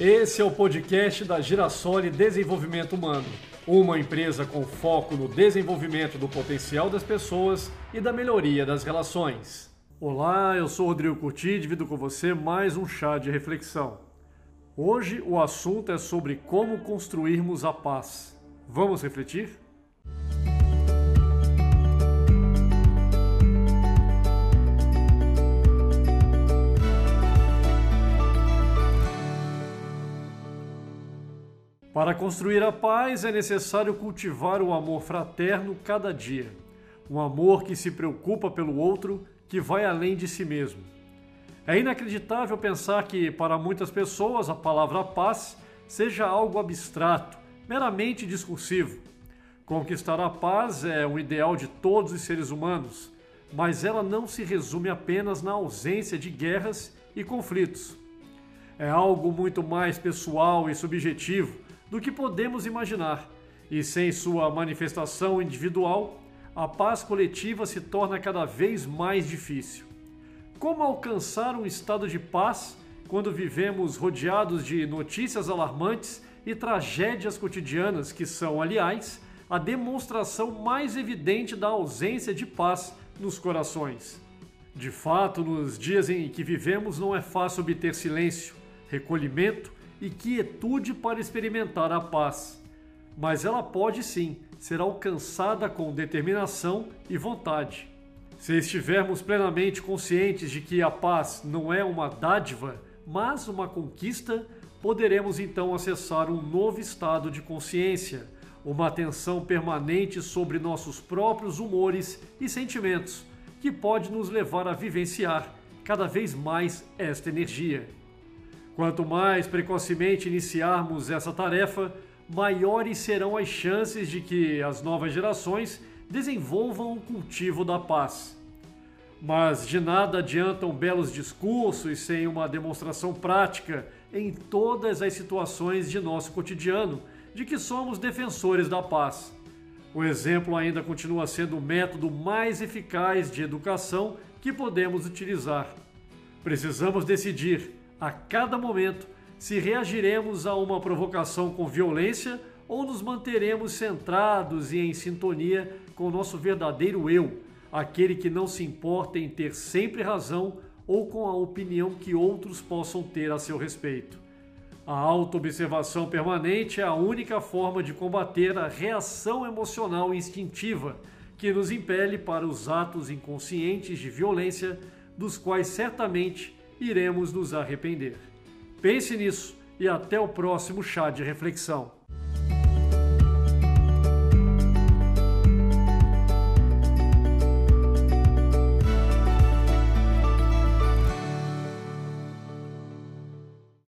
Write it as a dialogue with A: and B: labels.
A: Esse é o podcast da Girassole Desenvolvimento Humano, uma empresa com foco no desenvolvimento do potencial das pessoas e da melhoria das relações. Olá, eu sou Rodrigo Curti e divido com você mais um chá de reflexão. Hoje o assunto é sobre como construirmos a paz. Vamos refletir? Para construir a paz é necessário cultivar o amor fraterno cada dia. Um amor que se preocupa pelo outro, que vai além de si mesmo. É inacreditável pensar que, para muitas pessoas, a palavra paz seja algo abstrato, meramente discursivo. Conquistar a paz é um ideal de todos os seres humanos, mas ela não se resume apenas na ausência de guerras e conflitos. É algo muito mais pessoal e subjetivo do que podemos imaginar, e sem sua manifestação individual, a paz coletiva se torna cada vez mais difícil. Como alcançar um estado de paz quando vivemos rodeados de notícias alarmantes e tragédias cotidianas que são, aliás, a demonstração mais evidente da ausência de paz nos corações? De fato, nos dias em que vivemos, não é fácil obter silêncio, recolhimento e quietude para experimentar a paz. Mas ela pode sim ser alcançada com determinação e vontade. Se estivermos plenamente conscientes de que a paz não é uma dádiva, mas uma conquista, poderemos então acessar um novo estado de consciência, uma atenção permanente sobre nossos próprios humores e sentimentos, que pode nos levar a vivenciar cada vez mais esta energia. Quanto mais precocemente iniciarmos essa tarefa, maiores serão as chances de que as novas gerações desenvolvam o cultivo da paz. Mas de nada adiantam belos discursos sem uma demonstração prática em todas as situações de nosso cotidiano de que somos defensores da paz. O exemplo ainda continua sendo o método mais eficaz de educação que podemos utilizar. Precisamos decidir a cada momento se reagiremos a uma provocação com violência ou nos manteremos centrados e em sintonia com o nosso verdadeiro eu, aquele que não se importa em ter sempre razão ou com a opinião que outros possam ter a seu respeito. A autoobservação permanente é a única forma de combater a reação emocional instintiva que nos impele para os atos inconscientes de violência, dos quais certamente iremos nos arrepender. Pense nisso e até o próximo chá de reflexão.